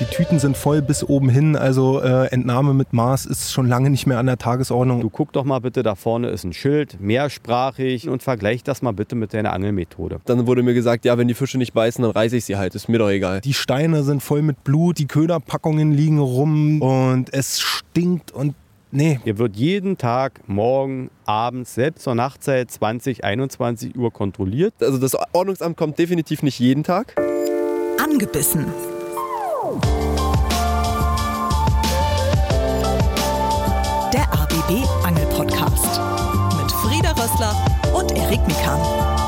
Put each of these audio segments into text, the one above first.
Die Tüten sind voll bis oben hin, also äh, Entnahme mit Maß ist schon lange nicht mehr an der Tagesordnung. Du guck doch mal bitte, da vorne ist ein Schild, mehrsprachig und vergleich das mal bitte mit deiner Angelmethode. Dann wurde mir gesagt, ja, wenn die Fische nicht beißen, dann reiße ich sie halt, ist mir doch egal. Die Steine sind voll mit Blut, die Köderpackungen liegen rum und es stinkt und Nee. Hier wird jeden Tag, morgen, abends, selbst zur Nachtzeit 20, 21 Uhr kontrolliert. Also das Ordnungsamt kommt definitiv nicht jeden Tag. Angebissen. Der ABB Angel Podcast mit Frieda Rössler und Erik Mikan.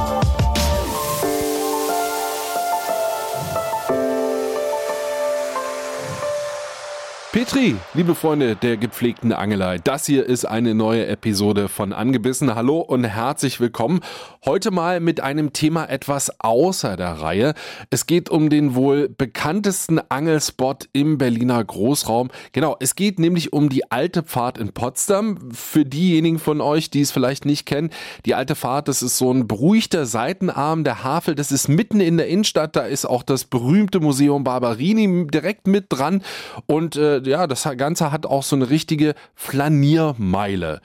Petri, liebe Freunde der gepflegten Angelei, das hier ist eine neue Episode von Angebissen. Hallo und herzlich willkommen. Heute mal mit einem Thema etwas außer der Reihe. Es geht um den wohl bekanntesten Angelspot im Berliner Großraum. Genau, es geht nämlich um die Alte Pfad in Potsdam. Für diejenigen von euch, die es vielleicht nicht kennen, die Alte Pfad, das ist so ein beruhigter Seitenarm der Havel. Das ist mitten in der Innenstadt. Da ist auch das berühmte Museum Barberini direkt mit dran und äh, ja, das Ganze hat auch so eine richtige Flaniermeile.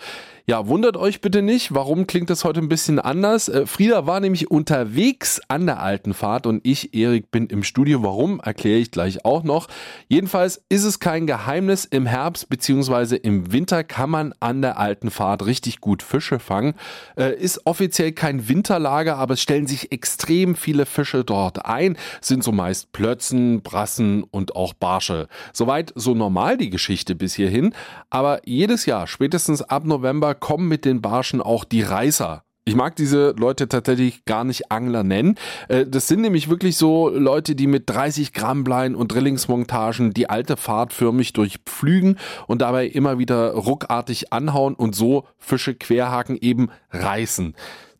Ja, wundert euch bitte nicht, warum klingt das heute ein bisschen anders. Äh, Frieda war nämlich unterwegs an der alten Fahrt und ich, Erik, bin im Studio. Warum, erkläre ich gleich auch noch. Jedenfalls ist es kein Geheimnis, im Herbst bzw. im Winter kann man an der alten Fahrt richtig gut Fische fangen. Äh, ist offiziell kein Winterlager, aber es stellen sich extrem viele Fische dort ein. Sind so meist Plötzen, Brassen und auch Barsche. Soweit so normal die Geschichte bis hierhin. Aber jedes Jahr, spätestens ab November, kommen mit den Barschen auch die Reißer. Ich mag diese Leute tatsächlich gar nicht Angler nennen. Äh, das sind nämlich wirklich so Leute, die mit 30 Gramm Bleien und Drillingsmontagen die alte Fahrt förmlich durchpflügen und dabei immer wieder ruckartig anhauen und so Fische querhaken eben reißen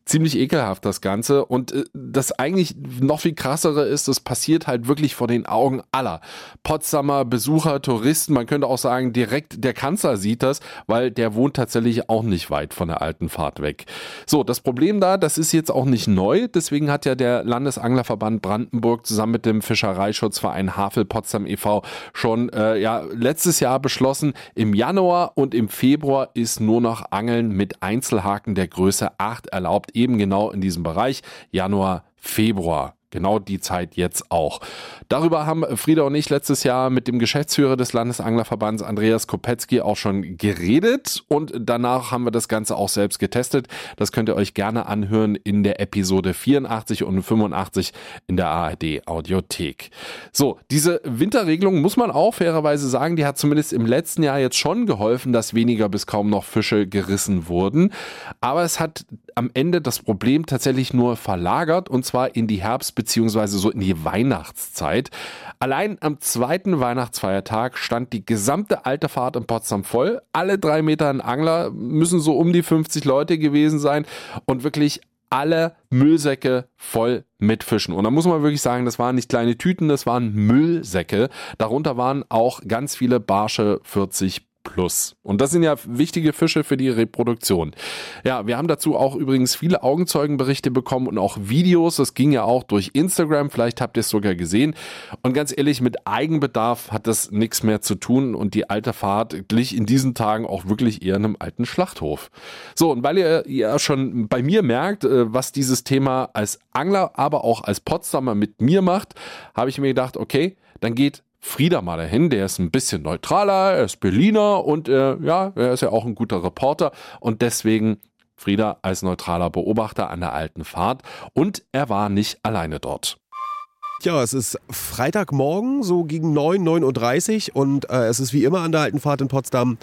ziemlich ekelhaft, das Ganze. Und äh, das eigentlich noch viel krassere ist, das passiert halt wirklich vor den Augen aller. Potsdamer Besucher, Touristen, man könnte auch sagen, direkt der Kanzler sieht das, weil der wohnt tatsächlich auch nicht weit von der alten Fahrt weg. So, das Problem da, das ist jetzt auch nicht neu. Deswegen hat ja der Landesanglerverband Brandenburg zusammen mit dem Fischereischutzverein Havel Potsdam e.V. schon äh, ja, letztes Jahr beschlossen, im Januar und im Februar ist nur noch Angeln mit Einzelhaken der Größe 8 erlaubt eben genau in diesem Bereich Januar, Februar. Genau die Zeit jetzt auch. Darüber haben Frieda und ich letztes Jahr mit dem Geschäftsführer des Landesanglerverbands Andreas Kopetzky auch schon geredet und danach haben wir das Ganze auch selbst getestet. Das könnt ihr euch gerne anhören in der Episode 84 und 85 in der ARD Audiothek. So, diese Winterregelung muss man auch fairerweise sagen, die hat zumindest im letzten Jahr jetzt schon geholfen, dass weniger bis kaum noch Fische gerissen wurden. Aber es hat am Ende das Problem tatsächlich nur verlagert und zwar in die Herbst- bzw. so in die Weihnachtszeit. Allein am zweiten Weihnachtsfeiertag stand die gesamte alte Fahrt in Potsdam voll. Alle drei Meter ein Angler müssen so um die 50 Leute gewesen sein und wirklich alle Müllsäcke voll mit Fischen. Und da muss man wirklich sagen, das waren nicht kleine Tüten, das waren Müllsäcke. Darunter waren auch ganz viele Barsche 40 Plus. Und das sind ja wichtige Fische für die Reproduktion. Ja, wir haben dazu auch übrigens viele Augenzeugenberichte bekommen und auch Videos. Das ging ja auch durch Instagram. Vielleicht habt ihr es sogar gesehen. Und ganz ehrlich, mit Eigenbedarf hat das nichts mehr zu tun. Und die alte Fahrt glich in diesen Tagen auch wirklich eher einem alten Schlachthof. So, und weil ihr ja schon bei mir merkt, äh, was dieses Thema als Angler, aber auch als Potsdamer mit mir macht, habe ich mir gedacht, okay, dann geht Frieda mal dahin, der ist ein bisschen neutraler, er ist Berliner und äh, ja, er ist ja auch ein guter Reporter und deswegen Frieda als neutraler Beobachter an der alten Fahrt und er war nicht alleine dort. Ja, es ist Freitagmorgen, so gegen 9, 9.30 Uhr und äh, es ist wie immer an der alten Fahrt in Potsdam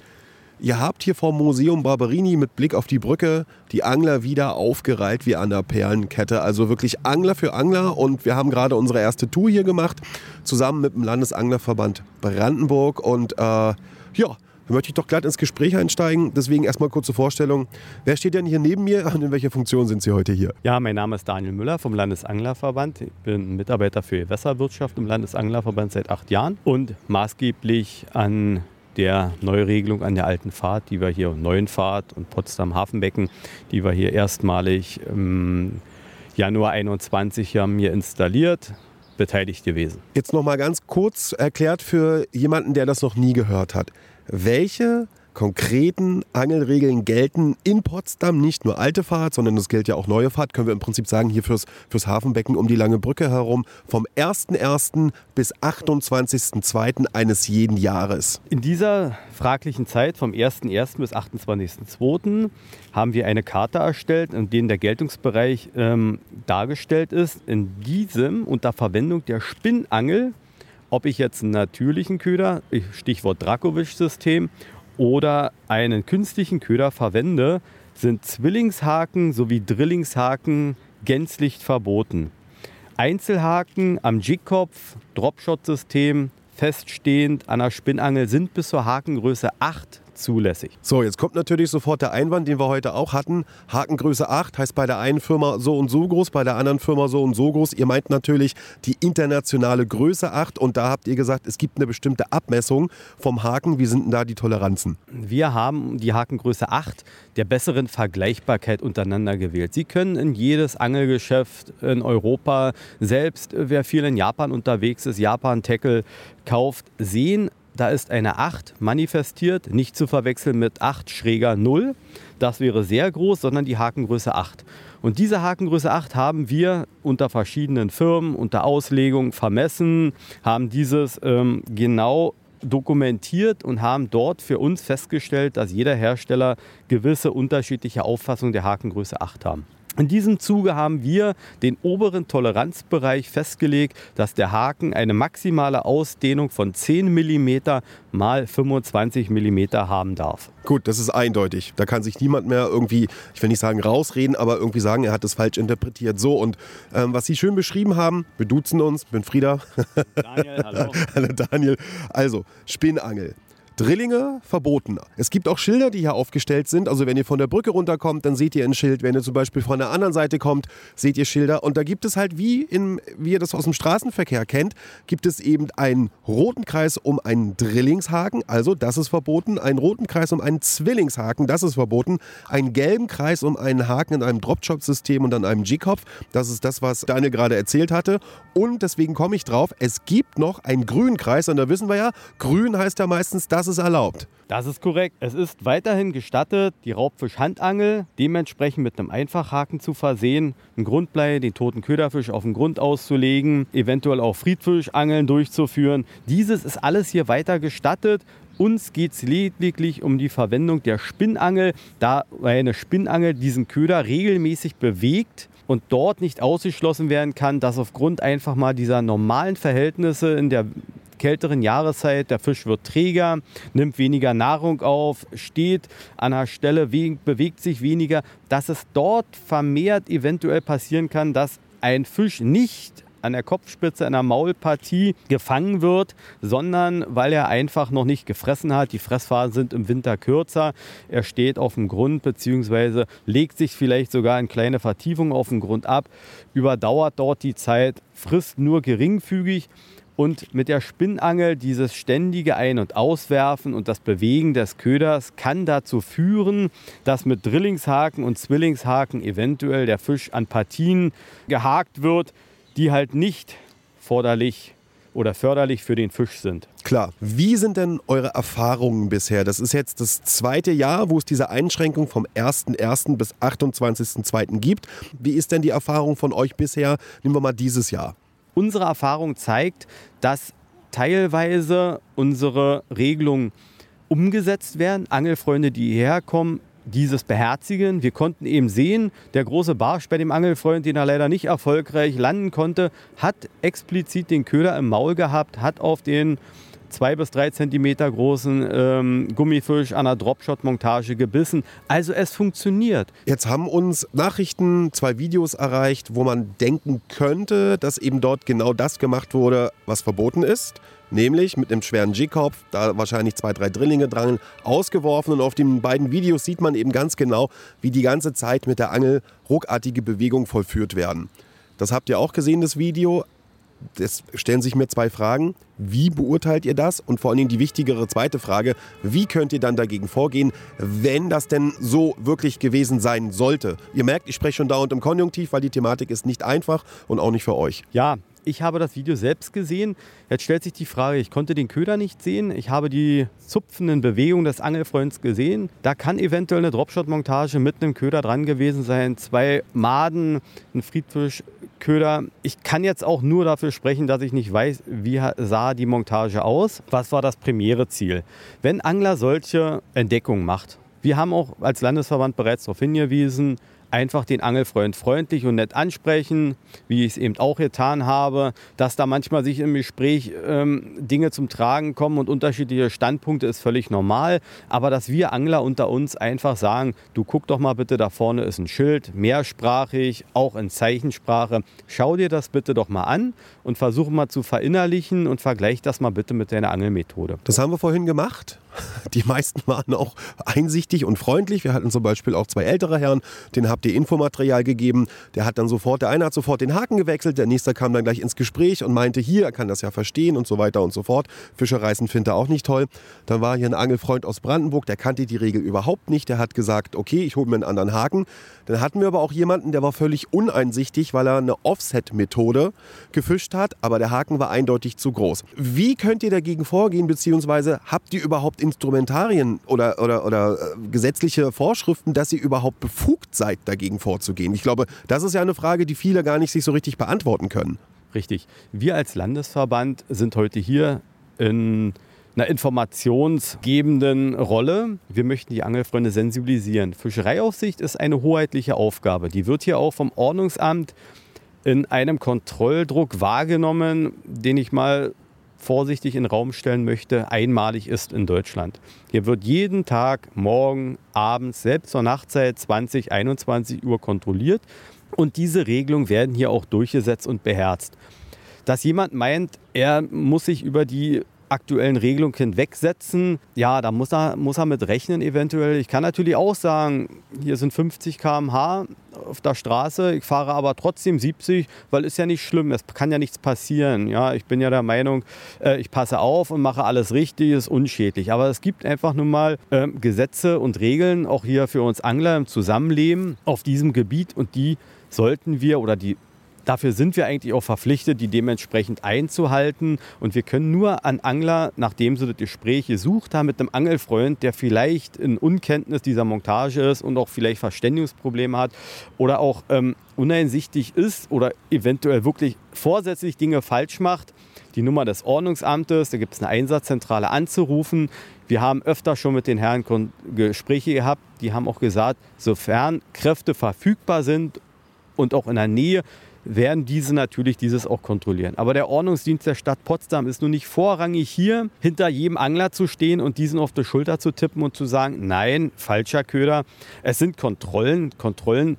Ihr habt hier vom Museum Barberini mit Blick auf die Brücke die Angler wieder aufgereiht wie an der Perlenkette. Also wirklich Angler für Angler. Und wir haben gerade unsere erste Tour hier gemacht, zusammen mit dem Landesanglerverband Brandenburg. Und äh, ja, da möchte ich doch glatt ins Gespräch einsteigen. Deswegen erstmal kurze Vorstellung. Wer steht denn hier neben mir und in welcher Funktion sind Sie heute hier? Ja, mein Name ist Daniel Müller vom Landesanglerverband. Ich bin Mitarbeiter für Gewässerwirtschaft im Landesanglerverband seit acht Jahren und maßgeblich an der Neuregelung an der alten Fahrt, die wir hier, Neuenfahrt und Potsdam-Hafenbecken, die wir hier erstmalig im Januar 21 haben hier installiert. beteiligt gewesen. Jetzt noch mal ganz kurz erklärt für jemanden, der das noch nie gehört hat. Welche konkreten Angelregeln gelten in Potsdam, nicht nur alte Fahrt, sondern es gilt ja auch neue Fahrt, können wir im Prinzip sagen, hier fürs, fürs Hafenbecken um die Lange Brücke herum, vom 1.1. bis 28.2. eines jeden Jahres. In dieser fraglichen Zeit vom 1.1. bis 28.2. haben wir eine Karte erstellt, in der der Geltungsbereich ähm, dargestellt ist. In diesem unter Verwendung der Spinnangel ob ich jetzt einen natürlichen Köder, Stichwort Drakovic-System, oder einen künstlichen Köder verwende, sind Zwillingshaken sowie Drillingshaken gänzlich verboten. Einzelhaken am Jigkopf, Dropshot-System, feststehend an der Spinnangel sind bis zur Hakengröße 8 zulässig. So, jetzt kommt natürlich sofort der Einwand, den wir heute auch hatten. Hakengröße 8 heißt bei der einen Firma so und so groß, bei der anderen Firma so und so groß. Ihr meint natürlich die internationale Größe 8 und da habt ihr gesagt, es gibt eine bestimmte Abmessung vom Haken. Wie sind denn da die Toleranzen? Wir haben die Hakengröße 8 der besseren Vergleichbarkeit untereinander gewählt. Sie können in jedes Angelgeschäft in Europa, selbst wer viel in Japan unterwegs ist, Japan-Tackle kauft, sehen, da ist eine 8 manifestiert, nicht zu verwechseln mit 8 schräger 0. Das wäre sehr groß, sondern die Hakengröße 8. Und diese Hakengröße 8 haben wir unter verschiedenen Firmen, unter Auslegung vermessen, haben dieses ähm, genau dokumentiert und haben dort für uns festgestellt, dass jeder Hersteller gewisse unterschiedliche Auffassungen der Hakengröße 8 haben. In diesem Zuge haben wir den oberen Toleranzbereich festgelegt, dass der Haken eine maximale Ausdehnung von 10 mm mal 25 mm haben darf. Gut, das ist eindeutig. Da kann sich niemand mehr irgendwie, ich will nicht sagen rausreden, aber irgendwie sagen, er hat das falsch interpretiert. So, und ähm, was Sie schön beschrieben haben, wir duzen uns, bin Frieda. Daniel, hallo. hallo Daniel. Also, Spinnangel. Drillinge verboten. Es gibt auch Schilder, die hier aufgestellt sind. Also wenn ihr von der Brücke runterkommt, dann seht ihr ein Schild. Wenn ihr zum Beispiel von der anderen Seite kommt, seht ihr Schilder. Und da gibt es halt, wie, in, wie ihr das aus dem Straßenverkehr kennt, gibt es eben einen roten Kreis um einen Drillingshaken. Also das ist verboten. Einen roten Kreis um einen Zwillingshaken. Das ist verboten. Einen gelben Kreis um einen Haken in einem Drop-Shot-System und an einem G-Kopf. Das ist das, was Daniel gerade erzählt hatte. Und deswegen komme ich drauf, es gibt noch einen grünen Kreis. Und da wissen wir ja, grün heißt ja meistens das, das ist erlaubt. Das ist korrekt. Es ist weiterhin gestattet, die Raubfisch-Handangel dementsprechend mit einem Einfachhaken zu versehen, ein Grundblei, den toten Köderfisch auf den Grund auszulegen, eventuell auch Friedfischangeln durchzuführen. Dieses ist alles hier weiter gestattet. Uns geht es lediglich um die Verwendung der Spinnangel, da eine Spinnangel diesen Köder regelmäßig bewegt und dort nicht ausgeschlossen werden kann, dass aufgrund einfach mal dieser normalen Verhältnisse in der kälteren Jahreszeit. Der Fisch wird träger, nimmt weniger Nahrung auf, steht an einer Stelle, bewegt sich weniger, dass es dort vermehrt eventuell passieren kann, dass ein Fisch nicht an der Kopfspitze einer Maulpartie gefangen wird, sondern weil er einfach noch nicht gefressen hat. Die Fressphasen sind im Winter kürzer. Er steht auf dem Grund bzw. legt sich vielleicht sogar in kleine Vertiefungen auf dem Grund ab, überdauert dort die Zeit, frisst nur geringfügig und mit der Spinnangel dieses ständige Ein- und Auswerfen und das Bewegen des Köders kann dazu führen, dass mit Drillingshaken und Zwillingshaken eventuell der Fisch an Partien gehakt wird, die halt nicht forderlich oder förderlich für den Fisch sind. Klar. Wie sind denn eure Erfahrungen bisher? Das ist jetzt das zweite Jahr, wo es diese Einschränkung vom 1.1. bis 28.2. gibt. Wie ist denn die Erfahrung von euch bisher? Nehmen wir mal dieses Jahr. Unsere Erfahrung zeigt, dass teilweise unsere Regelungen umgesetzt werden. Angelfreunde, die hierher kommen, dieses beherzigen. Wir konnten eben sehen, der große Barsch bei dem Angelfreund, den er leider nicht erfolgreich landen konnte, hat explizit den Köder im Maul gehabt, hat auf den zwei bis drei Zentimeter großen ähm, Gummifisch an einer Dropshot-Montage gebissen. Also es funktioniert. Jetzt haben uns Nachrichten, zwei Videos erreicht, wo man denken könnte, dass eben dort genau das gemacht wurde, was verboten ist. Nämlich mit einem schweren G-Kopf, da wahrscheinlich zwei, drei Drillinge dran, ausgeworfen. Und auf den beiden Videos sieht man eben ganz genau, wie die ganze Zeit mit der Angel ruckartige Bewegungen vollführt werden. Das habt ihr auch gesehen, das Video es stellen sich mir zwei Fragen. Wie beurteilt ihr das? Und vor allen Dingen die wichtigere zweite Frage, wie könnt ihr dann dagegen vorgehen, wenn das denn so wirklich gewesen sein sollte? Ihr merkt, ich spreche schon dauernd im Konjunktiv, weil die Thematik ist nicht einfach und auch nicht für euch. Ja, Ich habe das Video selbst gesehen. Jetzt stellt sich die Frage, ich konnte den Köder nicht sehen. Ich habe die zupfenden Bewegungen des Angelfreunds gesehen. Da kann eventuell eine Dropshot-Montage mit einem Köder dran gewesen sein. Zwei Maden, ein Friedfischköder. Ich kann jetzt auch nur dafür sprechen, dass ich nicht weiß, wie sah die Montage aus. Was war das primäre Ziel? Wenn Angler solche Entdeckungen macht, wir haben auch als Landesverband bereits darauf hingewiesen, einfach den Angelfreund freundlich und nett ansprechen, wie ich es eben auch getan habe, dass da manchmal sich im Gespräch ähm, Dinge zum Tragen kommen und unterschiedliche Standpunkte ist völlig normal, aber dass wir Angler unter uns einfach sagen, du guck doch mal bitte, da vorne ist ein Schild, mehrsprachig, auch in Zeichensprache, schau dir das bitte doch mal an und versuch mal zu verinnerlichen und vergleich das mal bitte mit deiner Angelmethode. Das haben wir vorhin gemacht. Die meisten waren auch einsichtig und freundlich. Wir hatten zum Beispiel auch zwei ältere Herren, denen habt ihr Infomaterial gegeben. Der hat dann sofort, der eine hat sofort den Haken gewechselt, der nächste kam dann gleich ins Gespräch und meinte, hier, er kann das ja verstehen und so weiter und so fort. Fischereisen findet er auch nicht toll. Dann war hier ein Angelfreund aus Brandenburg, der kannte die Regel überhaupt nicht. Der hat gesagt, okay, ich hole mir einen anderen Haken. Dann hatten wir aber auch jemanden, der war völlig uneinsichtig, weil er eine Offset-Methode gefischt hat, aber der Haken war eindeutig zu groß. Wie könnt ihr dagegen vorgehen, beziehungsweise habt ihr überhaupt Instrumentarien oder, oder, oder äh, gesetzliche Vorschriften, dass ihr überhaupt befugt seid, dagegen vorzugehen? Ich glaube, das ist ja eine Frage, die viele gar nicht sich so richtig beantworten können. Richtig. Wir als Landesverband sind heute hier in einer informationsgebenden Rolle. Wir möchten die Angelfreunde sensibilisieren. Fischereiaufsicht ist eine hoheitliche Aufgabe. Die wird hier auch vom Ordnungsamt in einem Kontrolldruck wahrgenommen, den ich mal vorsichtig in den Raum stellen möchte, einmalig ist in Deutschland. Hier wird jeden Tag, morgen, abends, selbst zur Nachtzeit 20, 21 Uhr kontrolliert und diese Regelungen werden hier auch durchgesetzt und beherzt. Dass jemand meint, er muss sich über die aktuellen Regelungen hinwegsetzen, ja, da muss er, muss er mit rechnen eventuell. Ich kann natürlich auch sagen, hier sind 50 km/h auf der Straße, ich fahre aber trotzdem 70, weil ist ja nicht schlimm, es kann ja nichts passieren. Ja, ich bin ja der Meinung, äh, ich passe auf und mache alles richtig, ist unschädlich. Aber es gibt einfach nun mal äh, Gesetze und Regeln, auch hier für uns Angler im Zusammenleben auf diesem Gebiet und die sollten wir oder die Dafür sind wir eigentlich auch verpflichtet, die dementsprechend einzuhalten. Und wir können nur an Angler, nachdem sie das Gespräch gesucht haben mit einem Angelfreund, der vielleicht in Unkenntnis dieser Montage ist und auch vielleicht Verständigungsprobleme hat oder auch ähm, uneinsichtig ist oder eventuell wirklich vorsätzlich Dinge falsch macht, die Nummer des Ordnungsamtes, da gibt es eine Einsatzzentrale anzurufen. Wir haben öfter schon mit den Herren Gespräche gehabt, die haben auch gesagt, sofern Kräfte verfügbar sind und auch in der Nähe, werden diese natürlich dieses auch kontrollieren. Aber der Ordnungsdienst der Stadt Potsdam ist nun nicht vorrangig hier, hinter jedem Angler zu stehen und diesen auf die Schulter zu tippen und zu sagen, nein, falscher Köder. Es sind Kontrollen. Kontrollen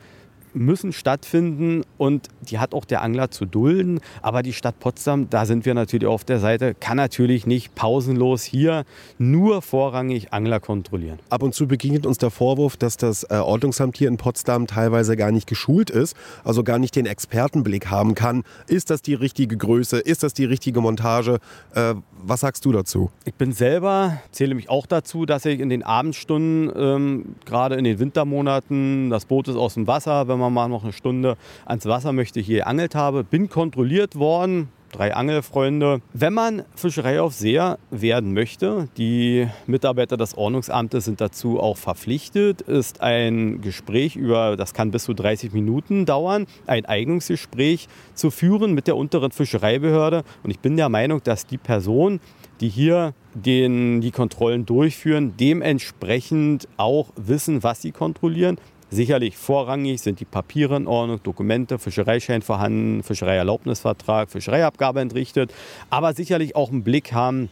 müssen stattfinden und die hat auch der Angler zu dulden. Aber die Stadt Potsdam, da sind wir natürlich auf der Seite, kann natürlich nicht pausenlos hier nur vorrangig Angler kontrollieren. Ab und zu begegnet uns der Vorwurf, dass das äh, Ordnungsamt hier in Potsdam teilweise gar nicht geschult ist, also gar nicht den Expertenblick haben kann. Ist das die richtige Größe? Ist das die richtige Montage? Äh, was sagst du dazu? Ich bin selber, zähle mich auch dazu, dass ich in den Abendstunden, ähm, gerade in den Wintermonaten, das Boot ist aus dem Wasser, wenn man mal noch eine Stunde ans Wasser möchte, hier geangelt habe. Bin kontrolliert worden, drei Angelfreunde. Wenn man Fischereiaufseher werden möchte, die Mitarbeiter des Ordnungsamtes sind dazu auch verpflichtet, ist ein Gespräch über, das kann bis zu 30 Minuten dauern, ein Eignungsgespräch zu führen mit der unteren Fischereibehörde. Und ich bin der Meinung, dass die Person, die hier den, die Kontrollen durchführen, dementsprechend auch wissen, was sie kontrollieren. Sicherlich vorrangig sind die Papiere in Ordnung, Dokumente, Fischereischein vorhanden, Fischereierlaubnisvertrag, Fischereiabgabe entrichtet, aber sicherlich auch einen Blick haben,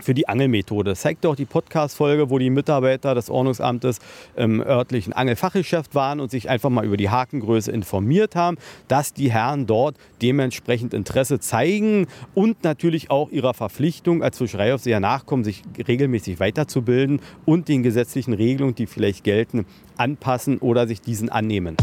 für die Angelmethode. Das zeigt auch die Podcast-Folge, wo die Mitarbeiter des Ordnungsamtes im örtlichen Angelfachgeschäft waren und sich einfach mal über die Hakengröße informiert haben, dass die Herren dort dementsprechend Interesse zeigen und natürlich auch ihrer Verpflichtung als Fischereiaufseher nachkommen, sich regelmäßig weiterzubilden und den gesetzlichen Regelungen, die vielleicht gelten, anpassen oder sich diesen annehmen.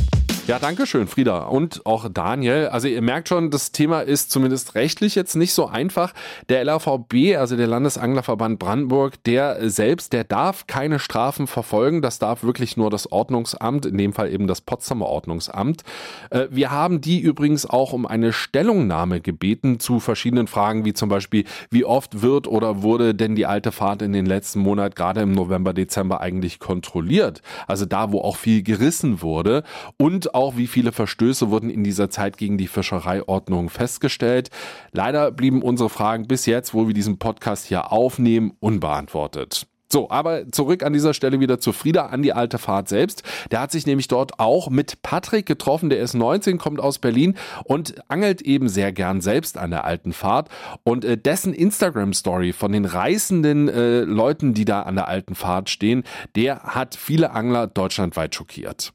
Ja, danke schön, Frieda und auch Daniel. Also ihr merkt schon, das Thema ist zumindest rechtlich jetzt nicht so einfach. Der LAVB, also der Landesanglerverband Brandenburg, der selbst, der darf keine Strafen verfolgen. Das darf wirklich nur das Ordnungsamt, in dem Fall eben das Potsdamer Ordnungsamt. Äh, wir haben die übrigens auch um eine Stellungnahme gebeten zu verschiedenen Fragen, wie zum Beispiel, wie oft wird oder wurde denn die alte Fahrt in den letzten Monaten, gerade im November, Dezember eigentlich kontrolliert? Also da, wo auch viel gerissen wurde und auch, wie viele Verstöße wurden in dieser Zeit gegen die Fischereiordnung festgestellt. Leider blieben unsere Fragen bis jetzt, wo wir diesen Podcast hier aufnehmen, unbeantwortet. So, aber zurück an dieser Stelle wieder zu Frieda, an die alte Fahrt selbst. Der hat sich nämlich dort auch mit Patrick getroffen, der ist 19, kommt aus Berlin und angelt eben sehr gern selbst an der alten Fahrt. Und äh, dessen Instagram-Story von den reißenden äh, Leuten, die da an der alten Fahrt stehen, der hat viele Angler deutschlandweit schockiert.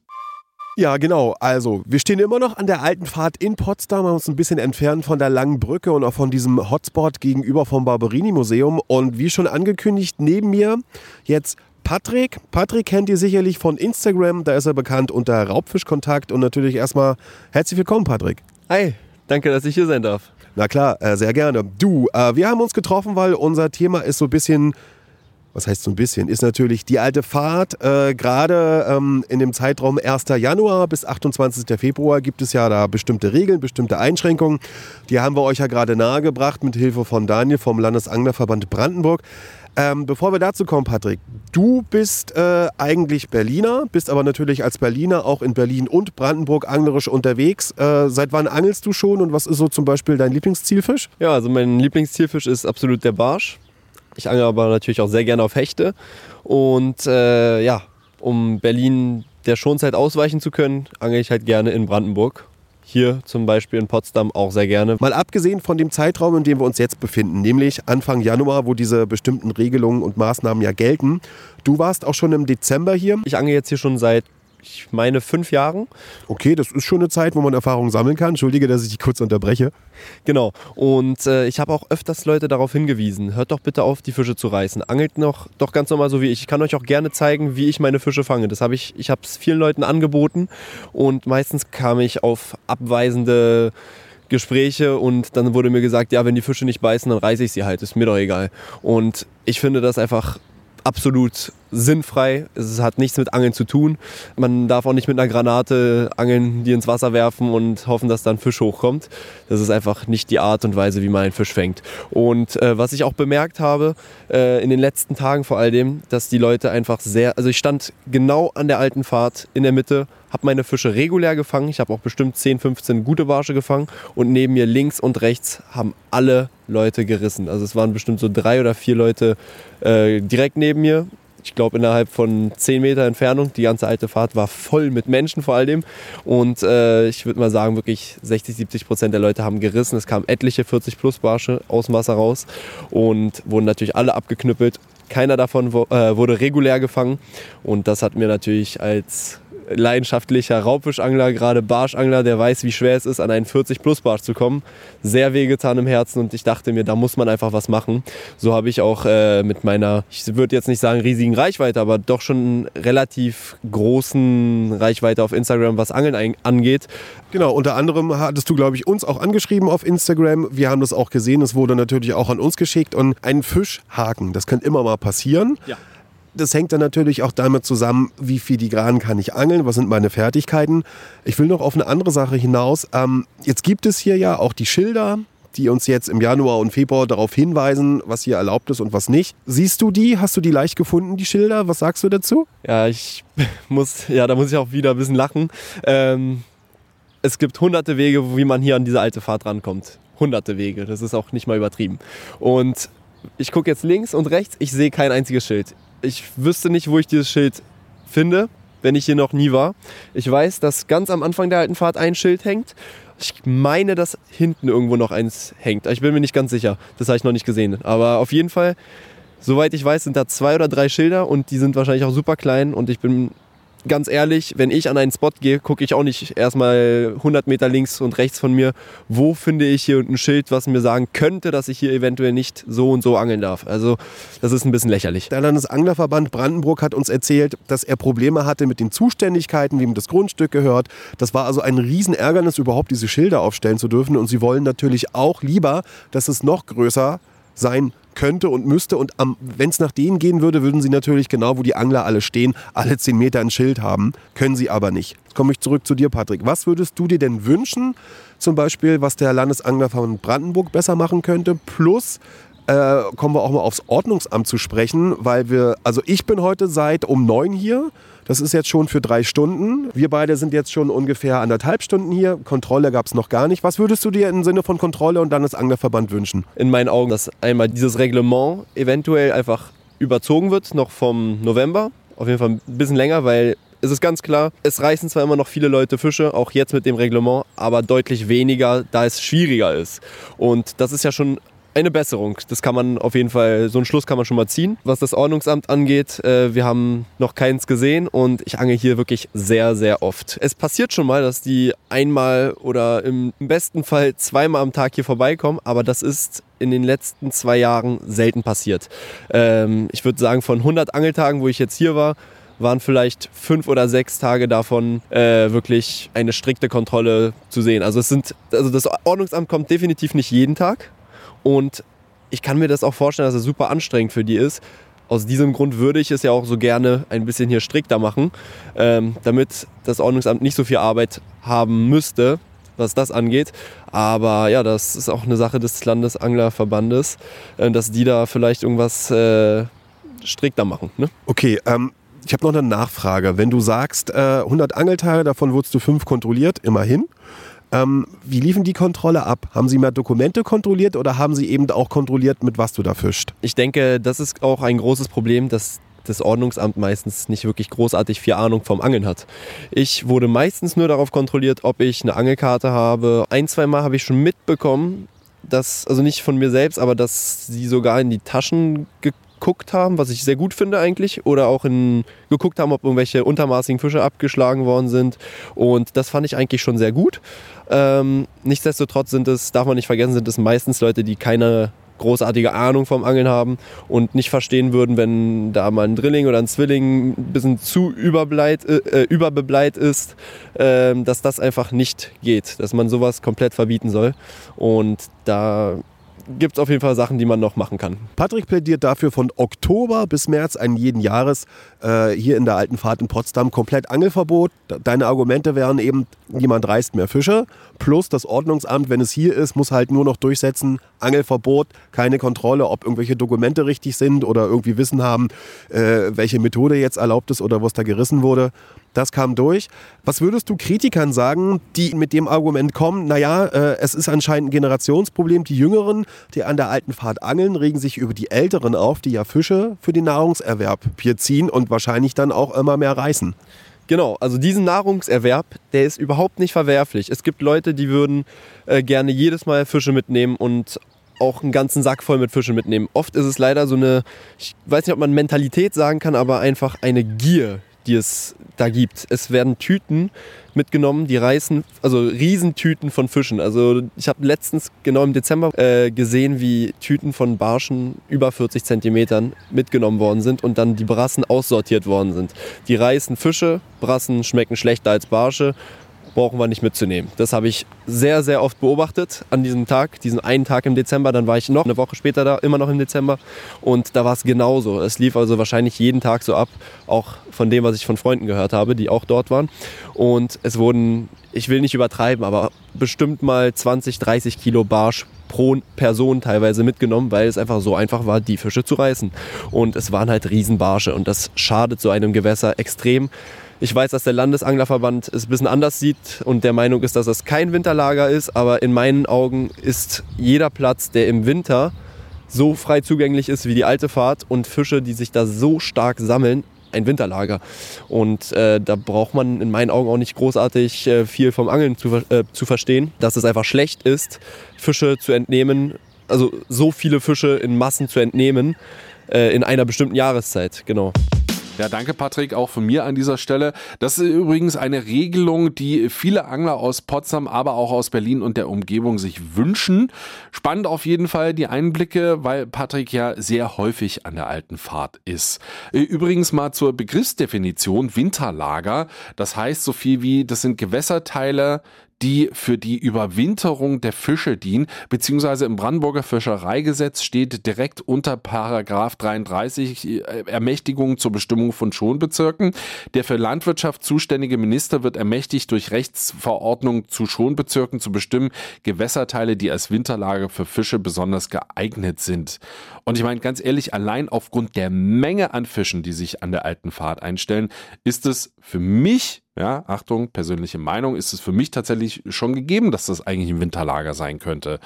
Ja, genau. Also, wir stehen immer noch an der alten Fahrt in Potsdam, haben uns ein bisschen entfernt von der langen Brücke und auch von diesem Hotspot gegenüber vom Barberini-Museum. Und wie schon angekündigt, neben mir jetzt Patrick. Patrick kennt ihr sicherlich von Instagram, da ist er bekannt unter Raubfischkontakt. Und natürlich erstmal herzlich willkommen, Patrick. Hi, danke, dass ich hier sein darf. Na klar, äh, sehr gerne. Du, äh, wir haben uns getroffen, weil unser Thema ist so ein bisschen was heißt so ein bisschen, ist natürlich die alte Fahrt. Äh, Gerade ähm, in dem Zeitraum 1. Januar bis 28. Februar gibt es ja da bestimmte Regeln, bestimmte Einschränkungen. Die haben wir euch ja gerade nahegebracht mit Hilfe von Daniel vom Landesanglerverband Brandenburg. Ähm, bevor wir dazu kommen, Patrick, du bist äh, eigentlich Berliner, bist aber natürlich als Berliner auch in Berlin und Brandenburg anglerisch unterwegs. Äh, seit wann angelst du schon und was ist so zum Beispiel dein Lieblingszielfisch? Ja, also mein Lieblingszielfisch ist absolut der Barsch. Ich angel aber natürlich auch sehr gerne auf Hechte. Und äh, ja, um Berlin der Schonzeit ausweichen zu können, angel ich halt gerne in Brandenburg. Hier zum Beispiel in Potsdam auch sehr gerne. Mal abgesehen von dem Zeitraum, in dem wir uns jetzt befinden, nämlich Anfang Januar, wo diese bestimmten Regelungen und Maßnahmen ja gelten. Du warst auch schon im Dezember hier. Ich angel jetzt hier schon seit ich meine, fünf Jahren. Okay, das ist schon eine Zeit, wo man Erfahrungen sammeln kann. Entschuldige, dass ich dich kurz unterbreche. Genau. Und äh, ich habe auch öfters Leute darauf hingewiesen, hört doch bitte auf, die Fische zu reißen. Angelt noch doch ganz normal so wie ich. Ich kann euch auch gerne zeigen, wie ich meine Fische fange. Das habe ich, ich habe es vielen Leuten angeboten und meistens kam ich auf abweisende Gespräche und dann wurde mir gesagt, ja, wenn die Fische nicht beißen, dann reiße ich sie halt, ist mir doch egal. Und ich finde das einfach absolut sinnfrei. Es hat nichts mit Angeln zu tun. Man darf auch nicht mit einer Granate angeln, die ins Wasser werfen und hoffen, dass da ein Fisch hochkommt. Das ist einfach nicht die Art und Weise, wie man einen Fisch fängt. Und äh, was ich auch bemerkt habe äh, in den letzten Tagen vor allem, dass die Leute einfach sehr, also ich stand genau an der alten Fahrt in der Mitte, habe meine Fische regulär gefangen. Ich habe auch bestimmt 10, 15 gute Barsche gefangen und neben mir links und rechts haben alle Leute gerissen. Also es waren bestimmt so drei oder vier Leute äh, direkt neben mir ich glaube, innerhalb von 10 Meter Entfernung. Die ganze alte Fahrt war voll mit Menschen vor allem. Und äh, ich würde mal sagen, wirklich 60, 70 Prozent der Leute haben gerissen. Es kamen etliche 40 plus Barsche aus dem Wasser raus und wurden natürlich alle abgeknüppelt. Keiner davon äh, wurde regulär gefangen. Und das hat mir natürlich als leidenschaftlicher Raubfischangler, gerade Barschangler, der weiß, wie schwer es ist, an einen 40 Plus Barsch zu kommen. Sehr wehgetan im Herzen und ich dachte mir, da muss man einfach was machen. So habe ich auch äh, mit meiner, ich würde jetzt nicht sagen riesigen Reichweite, aber doch schon relativ großen Reichweite auf Instagram, was Angeln angeht. Genau, unter anderem hattest du, glaube ich, uns auch angeschrieben auf Instagram. Wir haben das auch gesehen, es wurde natürlich auch an uns geschickt und ein Fischhaken, das kann immer mal passieren. Ja das hängt dann natürlich auch damit zusammen, wie filigran kann ich angeln, was sind meine Fertigkeiten. Ich will noch auf eine andere Sache hinaus. Ähm, jetzt gibt es hier ja auch die Schilder, die uns jetzt im Januar und Februar darauf hinweisen, was hier erlaubt ist und was nicht. Siehst du die? Hast du die leicht gefunden, die Schilder? Was sagst du dazu? Ja, ich muss, ja, da muss ich auch wieder ein bisschen lachen. Ähm, es gibt hunderte Wege, wie man hier an diese alte Fahrt rankommt. Hunderte Wege, das ist auch nicht mal übertrieben. Und ich gucke jetzt links und rechts, ich sehe kein einziges Schild ich wüsste nicht, wo ich dieses Schild finde, wenn ich hier noch nie war. Ich weiß, dass ganz am Anfang der alten Fahrt ein Schild hängt. Ich meine, dass hinten irgendwo noch eins hängt. Ich bin mir nicht ganz sicher. Das habe ich noch nicht gesehen. Aber auf jeden Fall, soweit ich weiß, sind da zwei oder drei Schilder und die sind wahrscheinlich auch super klein. Und ich bin ganz ehrlich, wenn ich an einen Spot gehe, gucke ich auch nicht erstmal 100 Meter links und rechts von mir, wo finde ich hier ein Schild, was mir sagen könnte, dass ich hier eventuell nicht so und so angeln darf. Also das ist ein bisschen lächerlich. Der Landesanglerverband Brandenburg hat uns erzählt, dass er Probleme hatte mit den Zuständigkeiten, wem das Grundstück gehört. Das war also ein Riesenärgernis, überhaupt diese Schilder aufstellen zu dürfen. Und sie wollen natürlich auch lieber, dass es noch größer sein könnte und müsste. Und wenn es nach denen gehen würde, würden sie natürlich genau, wo die Angler alle stehen, alle 10 Meter ein Schild haben. Können sie aber nicht. Jetzt komme ich zurück zu dir, Patrick. Was würdest du dir denn wünschen, zum Beispiel, was der Landesanglerverband Brandenburg besser machen könnte? Plus, äh, kommen wir auch mal aufs Ordnungsamt zu sprechen, weil wir, also ich bin heute seit um neun hier. Das ist jetzt schon für drei Stunden. Wir beide sind jetzt schon ungefähr anderthalb Stunden hier. Kontrolle gab es noch gar nicht. Was würdest du dir im Sinne von Kontrolle und Landesanglerverband wünschen? In meinen Augen, dass einmal dieses Reglement eventuell einfach überzogen wird, noch vom November. Auf jeden Fall ein bisschen länger, weil es ist ganz klar, es reißen zwar immer noch viele Leute Fische, auch jetzt mit dem Reglement, aber deutlich weniger, da es schwieriger ist. Und das ist ja schon eine Besserung. Das kann man auf jeden Fall, so einen Schluss kann man schon mal ziehen. Was das Ordnungsamt angeht, äh, wir haben noch keins gesehen und ich angel hier wirklich sehr, sehr oft. Es passiert schon mal, dass die einmal oder im besten Fall zweimal am Tag hier vorbeikommen, aber das ist in den letzten zwei Jahren selten passiert. Ähm, ich würde sagen, von 100 Angeltagen, wo ich jetzt hier war, waren vielleicht fünf oder sechs Tage davon äh, wirklich eine strikte Kontrolle zu sehen. Also es sind, also das Ordnungsamt kommt definitiv nicht jeden Tag, und ich kann mir das auch vorstellen, dass es super anstrengend für die ist. Aus diesem Grund würde ich es ja auch so gerne ein bisschen hier strikter machen, ähm, damit das Ordnungsamt nicht so viel Arbeit haben müsste, was das angeht. Aber ja, das ist auch eine Sache des Landesanglerverbandes, äh, dass die da vielleicht irgendwas äh, strikter machen. Ne? Okay, ähm, ich habe noch eine Nachfrage. Wenn du sagst, äh, 100 Angeltage, davon wurdest du fünf kontrolliert, immerhin. Ähm, wie liefen die Kontrolle ab? Haben Sie mehr Dokumente kontrolliert oder haben Sie eben auch kontrolliert, mit was du da fischst? Ich denke, das ist auch ein großes Problem, dass das Ordnungsamt meistens nicht wirklich großartig viel Ahnung vom Angeln hat. Ich wurde meistens nur darauf kontrolliert, ob ich eine Angelkarte habe. Ein, zwei Mal habe ich schon mitbekommen, dass, also nicht von mir selbst, aber dass sie sogar in die Taschen geguckt haben, was ich sehr gut finde eigentlich, oder auch in, geguckt haben, ob irgendwelche untermaßigen Fische abgeschlagen worden sind. Und das fand ich eigentlich schon sehr gut. Ähm, nichtsdestotrotz sind es, darf man nicht vergessen, sind es meistens Leute, die keine großartige Ahnung vom Angeln haben und nicht verstehen würden, wenn da mal ein Drilling oder ein Zwilling ein bisschen zu überbleit, äh, äh überbebleit ist, äh, dass das einfach nicht geht, dass man sowas komplett verbieten soll. Und da gibt es auf jeden Fall Sachen, die man noch machen kann. Patrick plädiert dafür von Oktober bis März einen jeden Jahres äh, hier in der alten Fahrt in Potsdam komplett Angelverbot. Deine Argumente wären eben, niemand reißt mehr Fische. Plus das Ordnungsamt, wenn es hier ist, muss halt nur noch durchsetzen, Angelverbot, keine Kontrolle, ob irgendwelche Dokumente richtig sind oder irgendwie Wissen haben, äh, welche Methode jetzt erlaubt ist oder was da gerissen wurde. Das kam durch. Was würdest du Kritikern sagen, die mit dem Argument kommen, naja, äh, es ist anscheinend ein Generationsproblem. Die Jüngeren, die an der alten Fahrt angeln, regen sich über die Älteren auf, die ja Fische für den Nahrungserwerb hier ziehen und wahrscheinlich dann auch immer mehr reißen. Genau, also diesen Nahrungserwerb, der ist überhaupt nicht verwerflich. Es gibt Leute, die würden äh, gerne jedes Mal Fische mitnehmen und auch einen ganzen Sack voll mit Fische mitnehmen. Oft ist es leider so eine, ich weiß nicht, ob man Mentalität sagen kann, aber einfach eine Gier, die es da gibt. Es werden Tüten mitgenommen, die reißen, also Riesentüten von Fischen. Also ich habe letztens genau im Dezember äh, gesehen, wie Tüten von Barschen über 40 Zentimetern mitgenommen worden sind und dann die Brassen aussortiert worden sind. Die reißen Fische, Brassen schmecken schlechter als Barsche brauchen wir nicht mitzunehmen. Das habe ich sehr, sehr oft beobachtet an diesem Tag, diesen einen Tag im Dezember. Dann war ich noch eine Woche später da, immer noch im Dezember. Und da war es genauso. Es lief also wahrscheinlich jeden Tag so ab, auch von dem, was ich von Freunden gehört habe, die auch dort waren. Und es wurden, ich will nicht übertreiben, aber bestimmt mal 20, 30 Kilo Barsch pro Person teilweise mitgenommen, weil es einfach so einfach war, die Fische zu reißen. Und es waren halt Riesenbarsche und das schadet so einem Gewässer extrem. Ich weiß, dass der Landesanglerverband es ein bisschen anders sieht und der Meinung ist, dass das kein Winterlager ist, aber in meinen Augen ist jeder Platz, der im Winter so frei zugänglich ist wie die alte Fahrt und Fische, die sich da so stark sammeln, ein Winterlager. Und äh, da braucht man in meinen Augen auch nicht großartig äh, viel vom Angeln zu, äh, zu verstehen, dass es einfach schlecht ist, Fische zu entnehmen, also so viele Fische in Massen zu entnehmen äh, in einer bestimmten Jahreszeit. Genau. Ja, danke Patrick, auch von mir an dieser Stelle. Das ist übrigens eine Regelung, die viele Angler aus Potsdam, aber auch aus Berlin und der Umgebung sich wünschen. Spannend auf jeden Fall die Einblicke, weil Patrick ja sehr häufig an der alten Fahrt ist. Übrigens mal zur Begriffsdefinition Winterlager. Das heißt so viel wie, das sind Gewässerteile, die für die Überwinterung der Fische dienen, beziehungsweise im Brandenburger Fischereigesetz steht direkt unter Paragraph 33 äh, Ermächtigung zur Bestimmung von Schonbezirken. Der für Landwirtschaft zuständige Minister wird ermächtigt, durch Rechtsverordnung zu Schonbezirken zu bestimmen, Gewässerteile, die als Winterlage für Fische besonders geeignet sind. Und ich meine, ganz ehrlich, allein aufgrund der Menge an Fischen, die sich an der alten Fahrt einstellen, ist es für mich ja, Achtung, persönliche Meinung, ist es für mich tatsächlich schon gegeben, dass das eigentlich ein Winterlager sein könnte.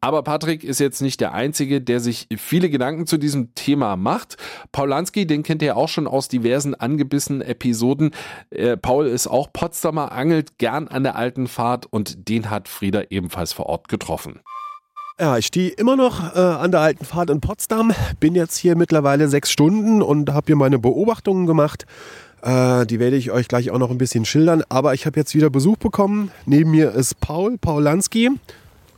Aber Patrick ist jetzt nicht der Einzige, der sich viele Gedanken zu diesem Thema macht. Paul Lansky, den kennt ihr auch schon aus diversen angebissenen Episoden. Äh, Paul ist auch Potsdamer, angelt gern an der alten Fahrt und den hat Frieda ebenfalls vor Ort getroffen. Ja, ich stehe immer noch äh, an der alten Fahrt in Potsdam, bin jetzt hier mittlerweile sechs Stunden und habe hier meine Beobachtungen gemacht. Äh, die werde ich euch gleich auch noch ein bisschen schildern. Aber ich habe jetzt wieder Besuch bekommen. Neben mir ist Paul, Paul Lansky.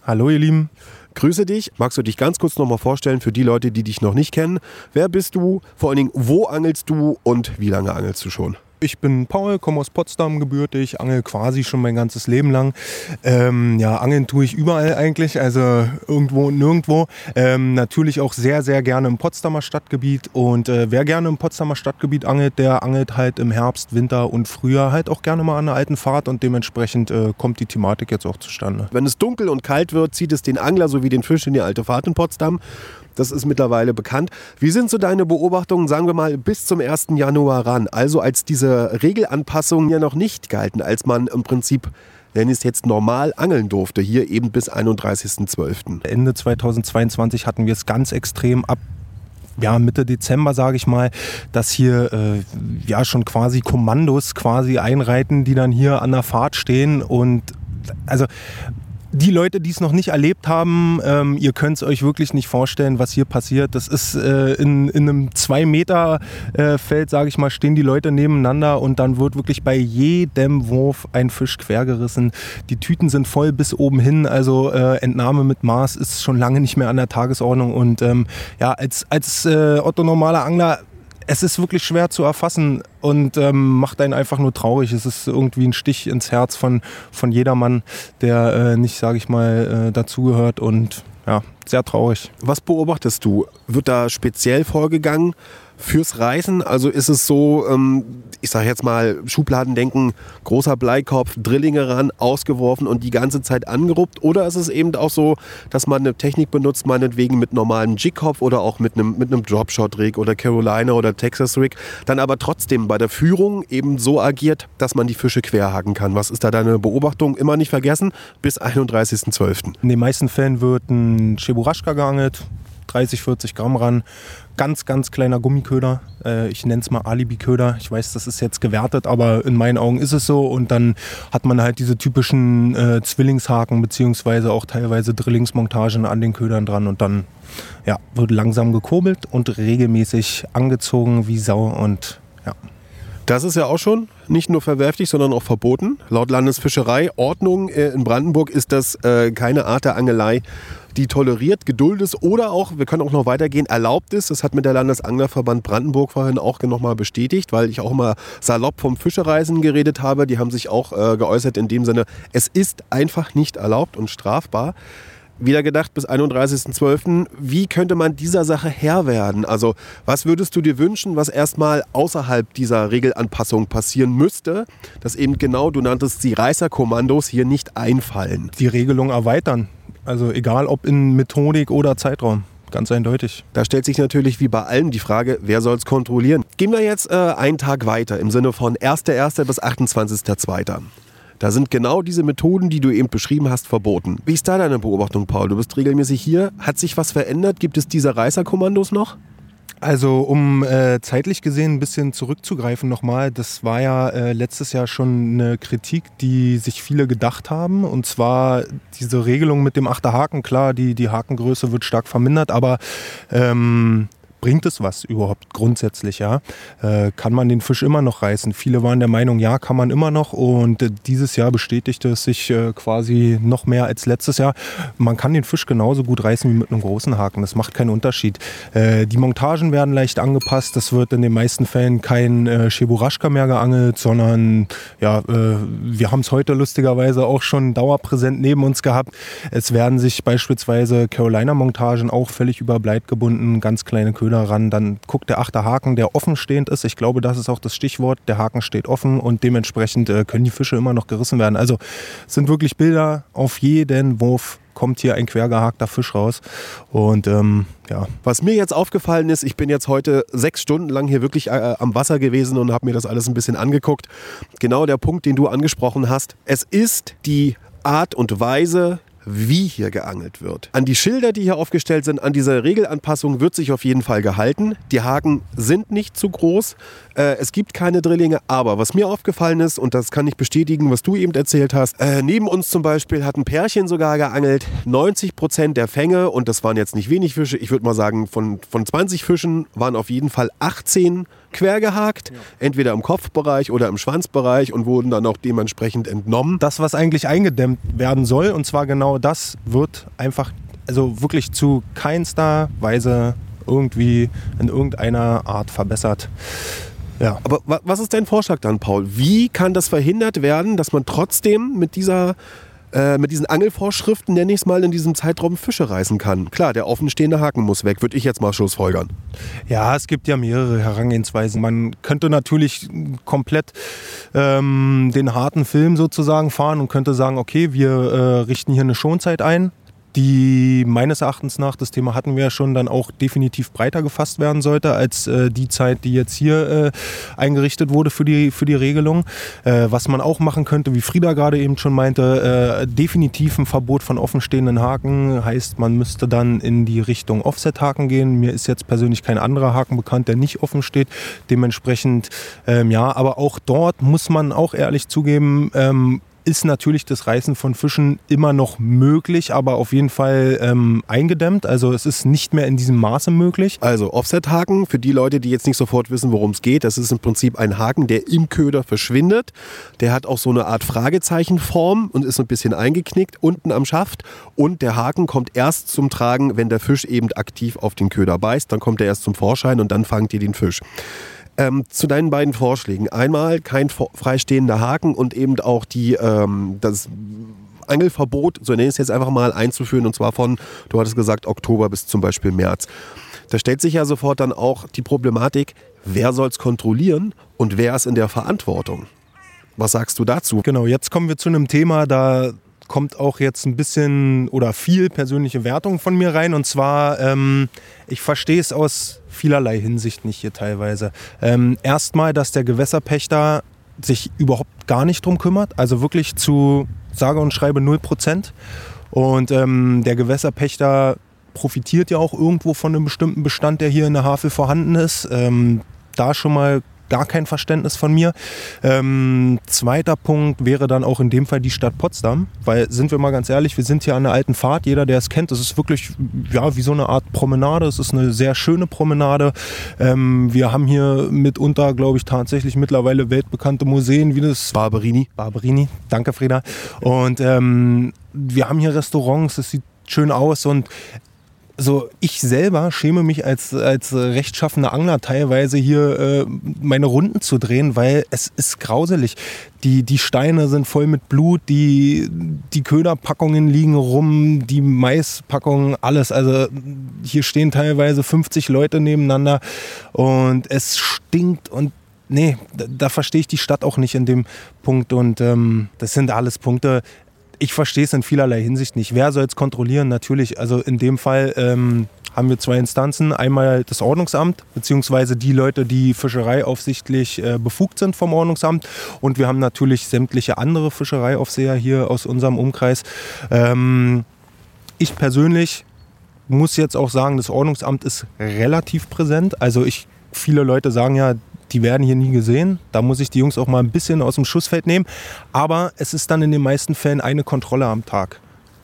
Hallo ihr Lieben. Grüße dich. Magst du dich ganz kurz nochmal vorstellen für die Leute, die dich noch nicht kennen? Wer bist du? Vor allen Dingen, wo angelst du und wie lange angelst du schon? Ich bin Paul, komme aus Potsdam gebürtig, angel quasi schon mein ganzes Leben lang. Ähm, ja, angeln tue ich überall eigentlich, also irgendwo und nirgendwo. Ähm, natürlich auch sehr, sehr gerne im Potsdamer Stadtgebiet. Und äh, wer gerne im Potsdamer Stadtgebiet angelt, der angelt halt im Herbst, Winter und Frühjahr halt auch gerne mal an der alten Fahrt und dementsprechend äh, kommt die Thematik jetzt auch zustande. Wenn es dunkel und kalt wird, zieht es den Angler sowie den Fisch in die alte Fahrt in Potsdam. Das ist mittlerweile bekannt. Wie sind so deine Beobachtungen, sagen wir mal, bis zum 1. Januar ran? Also als diese Regelanpassungen ja noch nicht galten, als man im Prinzip wenn es jetzt normal angeln durfte, hier eben bis 31.12. Ende 2022 hatten wir es ganz extrem ab ja, Mitte Dezember, sage ich mal, dass hier äh, ja schon quasi Kommandos quasi einreiten, die dann hier an der Fahrt stehen und also die Leute, die es noch nicht erlebt haben, ähm, ihr könnt es euch wirklich nicht vorstellen, was hier passiert. Das ist äh, in, in, einem 2-Meter-Feld, äh, sage ich mal, stehen die Leute nebeneinander und dann wird wirklich bei jedem Wurf ein Fisch quergerissen. Die Tüten sind voll bis oben hin, also äh, Entnahme mit Maß ist schon lange nicht mehr an der Tagesordnung. Und ähm, ja, als, als äh, Otto normaler Angler es ist wirklich schwer zu erfassen und ähm, macht einen einfach nur traurig. Es ist irgendwie ein Stich ins Herz von, von jedermann, der äh, nicht, sage ich mal, äh, dazugehört und ja, sehr traurig. Was beobachtest du? Wird da speziell vorgegangen? Fürs Reisen? Also ist es so, ähm, ich sage jetzt mal, Schubladen denken, großer Bleikopf, Drillinge ran, ausgeworfen und die ganze Zeit angeruppt? Oder ist es eben auch so, dass man eine Technik benutzt, meinetwegen mit normalem Jigkopf oder auch mit einem, mit einem Dropshot-Rig oder Carolina oder Texas-Rig, dann aber trotzdem bei der Führung eben so agiert, dass man die Fische querhaken kann? Was ist da deine Beobachtung? Immer nicht vergessen, bis 31.12. In den meisten Fällen wird ein Cheburashka geangelt, 30, 40 Gramm ran. Ganz, ganz kleiner Gummiköder. Äh, ich nenne es mal Alibi-Köder. Ich weiß, das ist jetzt gewertet, aber in meinen Augen ist es so. Und dann hat man halt diese typischen äh, Zwillingshaken beziehungsweise auch teilweise Drillingsmontagen an den Ködern dran. Und dann ja, wird langsam gekurbelt und regelmäßig angezogen wie Sau. Und ja. Das ist ja auch schon nicht nur verwerflich, sondern auch verboten. Laut Landesfischereiordnung äh, in Brandenburg ist das äh, keine Art der Angelei, die toleriert, geduldet oder auch, wir können auch noch weitergehen, erlaubt ist. Das hat mir der Landesanglerverband Brandenburg vorhin auch nochmal bestätigt, weil ich auch immer salopp vom Fischereisen geredet habe. Die haben sich auch äh, geäußert in dem Sinne, es ist einfach nicht erlaubt und strafbar wieder gedacht bis 31.12. Wie könnte man dieser Sache Herr werden? Also was würdest du dir wünschen, was erstmal außerhalb dieser Regelanpassung passieren müsste, dass eben genau, du nanntest die Reißerkommandos hier nicht einfallen? Die Regelung erweitern. Also egal ob in Methodik oder Zeitraum. Ganz eindeutig. Da stellt sich natürlich wie bei allem die Frage, wer soll es kontrollieren? Gehen wir jetzt äh, einen Tag weiter im Sinne von 1.1. bis 28.2. Da sind genau diese Methoden, die du eben beschrieben hast, verboten. Wie ist da deine Beobachtung, Paul? Du bist regelmäßig hier. Hat sich was verändert? Gibt es diese Reißerkommandos noch? Also um äh, zeitlich gesehen ein bisschen zurückzugreifen nochmal, das war ja äh, letztes Jahr schon eine Kritik, die sich viele gedacht haben. Und zwar diese Regelung mit dem Achterhaken. Klar, die, die Hakengröße wird stark vermindert, aber ähm, bringt es was überhaupt grundsätzlich, ja? Äh, kann man den Fisch immer noch reißen? Viele waren der Meinung, ja, kann man immer noch und äh, dieses Jahr bestätigte es sich äh, quasi noch mehr als letztes Jahr. Man kann den Fisch genauso gut reißen wie mit einem großen Haken, das macht keinen Unterschied. Äh, die Montagen werden leicht angepasst, das wird in den meisten Fällen kein äh, Cheburaschka mehr geangelt, sondern ja, äh, wir haben es heute lustigerweise auch schon dauerpräsent neben uns gehabt. Es werden sich beispielsweise Carolina-Montagen auch völlig über Bleit gebunden, ganz kleine Köder ran. Dann guckt der achte Haken, der offenstehend ist. Ich glaube, das ist auch das Stichwort. Der Haken steht offen und dementsprechend äh, können die Fische immer noch gerissen werden. Also es sind wirklich Bilder auf jeden Wurf kommt hier ein quergehakter Fisch raus. Und ähm, ja. Was mir jetzt aufgefallen ist, ich bin jetzt heute sechs Stunden lang hier wirklich äh, am Wasser gewesen und habe mir das alles ein bisschen angeguckt. Genau der Punkt, den du angesprochen hast. Es ist die Art und Weise, wie hier geangelt wird. An die Schilder, die hier aufgestellt sind, an diese Regelanpassung wird sich auf jeden Fall gehalten. Die Haken sind nicht zu groß. Äh, es gibt keine Drillinge. Aber was mir aufgefallen ist, und das kann ich bestätigen, was du eben erzählt hast, äh, neben uns zum Beispiel hat ein Pärchen sogar geangelt. 90 Prozent der Fänge, und das waren jetzt nicht wenig Fische, ich würde mal sagen, von, von 20 Fischen waren auf jeden Fall 18 quer gehakt, ja. entweder im Kopfbereich oder im Schwanzbereich und wurden dann auch dementsprechend entnommen. Das, was eigentlich eingedämmt werden soll, und zwar genau das, wird einfach, also wirklich zu keinster Weise irgendwie in irgendeiner Art verbessert. Ja. Aber was ist dein Vorschlag dann, Paul? Wie kann das verhindert werden, dass man trotzdem mit dieser äh, mit diesen Angelvorschriften, nenne ich es mal, in diesem Zeitraum Fische reißen kann. Klar, der offenstehende Haken muss weg, würde ich jetzt mal schlussfolgern. Ja, es gibt ja mehrere Herangehensweisen. Man könnte natürlich komplett ähm, den harten Film sozusagen fahren und könnte sagen, okay, wir äh, richten hier eine Schonzeit ein die meines Erachtens nach, das Thema hatten wir ja schon, dann auch definitiv breiter gefasst werden sollte als äh, die Zeit, die jetzt hier äh, eingerichtet wurde für die, für die Regelung. Äh, was man auch machen könnte, wie Frieda gerade eben schon meinte, äh, definitiv ein Verbot von offenstehenden Haken heißt, man müsste dann in die Richtung Offset-Haken gehen. Mir ist jetzt persönlich kein anderer Haken bekannt, der nicht offen steht. Dementsprechend, ähm, ja, aber auch dort muss man auch ehrlich zugeben, ähm, ist natürlich das Reißen von Fischen immer noch möglich, aber auf jeden Fall ähm, eingedämmt. Also es ist nicht mehr in diesem Maße möglich. Also Offset-Haken, für die Leute, die jetzt nicht sofort wissen, worum es geht, das ist im Prinzip ein Haken, der im Köder verschwindet. Der hat auch so eine Art Fragezeichenform und ist ein bisschen eingeknickt unten am Schaft. Und der Haken kommt erst zum Tragen, wenn der Fisch eben aktiv auf den Köder beißt. Dann kommt er erst zum Vorschein und dann fangt ihr den Fisch. Ähm, zu deinen beiden Vorschlägen. Einmal kein freistehender Haken und eben auch die, ähm, das Angelverbot, so nenne ich es jetzt einfach mal, einzuführen und zwar von, du hattest gesagt, Oktober bis zum Beispiel März. Da stellt sich ja sofort dann auch die Problematik, wer soll es kontrollieren und wer ist in der Verantwortung? Was sagst du dazu? Genau, jetzt kommen wir zu einem Thema, da kommt auch jetzt ein bisschen oder viel persönliche Wertung von mir rein. Und zwar, ähm, ich verstehe es aus vielerlei Hinsicht nicht hier teilweise. Ähm, erstmal, dass der Gewässerpächter sich überhaupt gar nicht drum kümmert, also wirklich zu sage und schreibe 0 Prozent. Und ähm, der Gewässerpächter profitiert ja auch irgendwo von einem bestimmten Bestand, der hier in der Havel vorhanden ist. Ähm, da schon mal gar kein Verständnis von mir. Ähm, zweiter Punkt wäre dann auch in dem Fall die Stadt Potsdam, weil sind wir mal ganz ehrlich, wir sind hier an der alten Fahrt. Jeder, der es kennt, das ist wirklich ja wie so eine Art Promenade. Es ist eine sehr schöne Promenade. Ähm, wir haben hier mitunter, glaube ich, tatsächlich mittlerweile weltbekannte Museen wie das Barberini. Barberini, danke Frieda. Und ähm, wir haben hier Restaurants. Es sieht schön aus und so ich selber schäme mich als, als rechtschaffener Angler teilweise hier äh, meine Runden zu drehen, weil es ist grauselig. Die, die Steine sind voll mit Blut, die, die Köderpackungen liegen rum, die Maispackungen, alles. Also hier stehen teilweise 50 Leute nebeneinander und es stinkt und nee, da, da verstehe ich die Stadt auch nicht in dem Punkt. Und ähm, das sind alles Punkte, ich verstehe es in vielerlei Hinsicht nicht. Wer soll es kontrollieren? Natürlich, also in dem Fall ähm, haben wir zwei Instanzen. Einmal das Ordnungsamt, beziehungsweise die Leute, die fischereiaufsichtlich äh, befugt sind vom Ordnungsamt. Und wir haben natürlich sämtliche andere Fischereiaufseher hier aus unserem Umkreis. Ähm, ich persönlich muss jetzt auch sagen, das Ordnungsamt ist relativ präsent. Also ich, viele Leute sagen ja, die werden hier nie gesehen. Da muss ich die Jungs auch mal ein bisschen aus dem Schussfeld nehmen. Aber es ist dann in den meisten Fällen eine Kontrolle am Tag.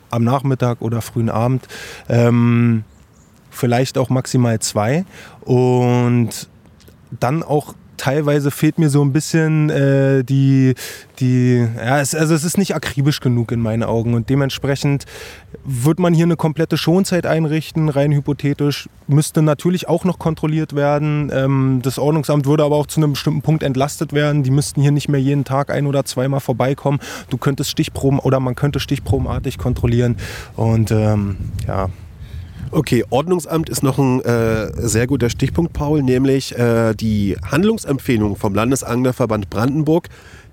Am Nachmittag oder frühen Abend. Ähm, vielleicht auch maximal zwei. Und dann auch teilweise fehlt mir so ein bisschen äh, die, die ja, es, also es ist nicht akribisch genug in meinen Augen und dementsprechend wird man hier eine komplette Schonzeit einrichten, rein hypothetisch, müsste natürlich auch noch kontrolliert werden. Ähm, das Ordnungsamt würde aber auch zu einem bestimmten Punkt entlastet werden. Die müssten hier nicht mehr jeden Tag ein oder zweimal vorbeikommen. Du könntest Stichproben oder man könnte stichprobenartig kontrollieren und ähm, ja, Okay, Ordnungsamt ist noch ein äh, sehr guter Stichpunkt, Paul, nämlich äh, die Handlungsempfehlung vom Landesanglerverband Brandenburg,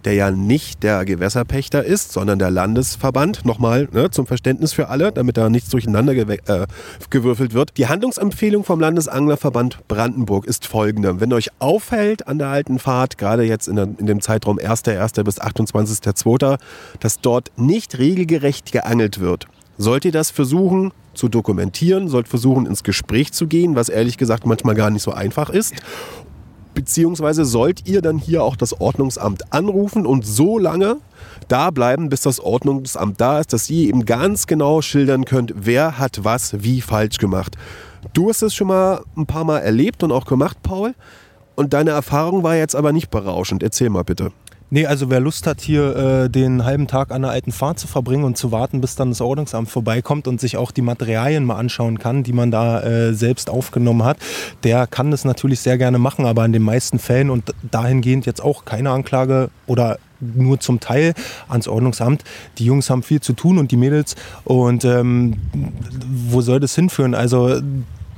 der ja nicht der Gewässerpächter ist, sondern der Landesverband, nochmal ne, zum Verständnis für alle, damit da nichts durcheinander äh, gewürfelt wird. Die Handlungsempfehlung vom Landesanglerverband Brandenburg ist folgende. Wenn euch auffällt an der alten Fahrt, gerade jetzt in, der, in dem Zeitraum 1.1. bis 28.2., dass dort nicht regelgerecht geangelt wird, sollt ihr das versuchen zu dokumentieren, sollt versuchen ins Gespräch zu gehen, was ehrlich gesagt manchmal gar nicht so einfach ist. Beziehungsweise sollt ihr dann hier auch das Ordnungsamt anrufen und so lange da bleiben, bis das Ordnungsamt da ist, dass ihr eben ganz genau schildern könnt, wer hat was wie falsch gemacht. Du hast es schon mal ein paar Mal erlebt und auch gemacht, Paul. Und deine Erfahrung war jetzt aber nicht berauschend. Erzähl mal bitte. Nee, also wer Lust hat, hier äh, den halben Tag an der alten Fahrt zu verbringen und zu warten, bis dann das Ordnungsamt vorbeikommt und sich auch die Materialien mal anschauen kann, die man da äh, selbst aufgenommen hat, der kann das natürlich sehr gerne machen, aber in den meisten Fällen und dahingehend jetzt auch keine Anklage oder nur zum Teil ans Ordnungsamt. Die Jungs haben viel zu tun und die Mädels. Und ähm, wo soll das hinführen? Also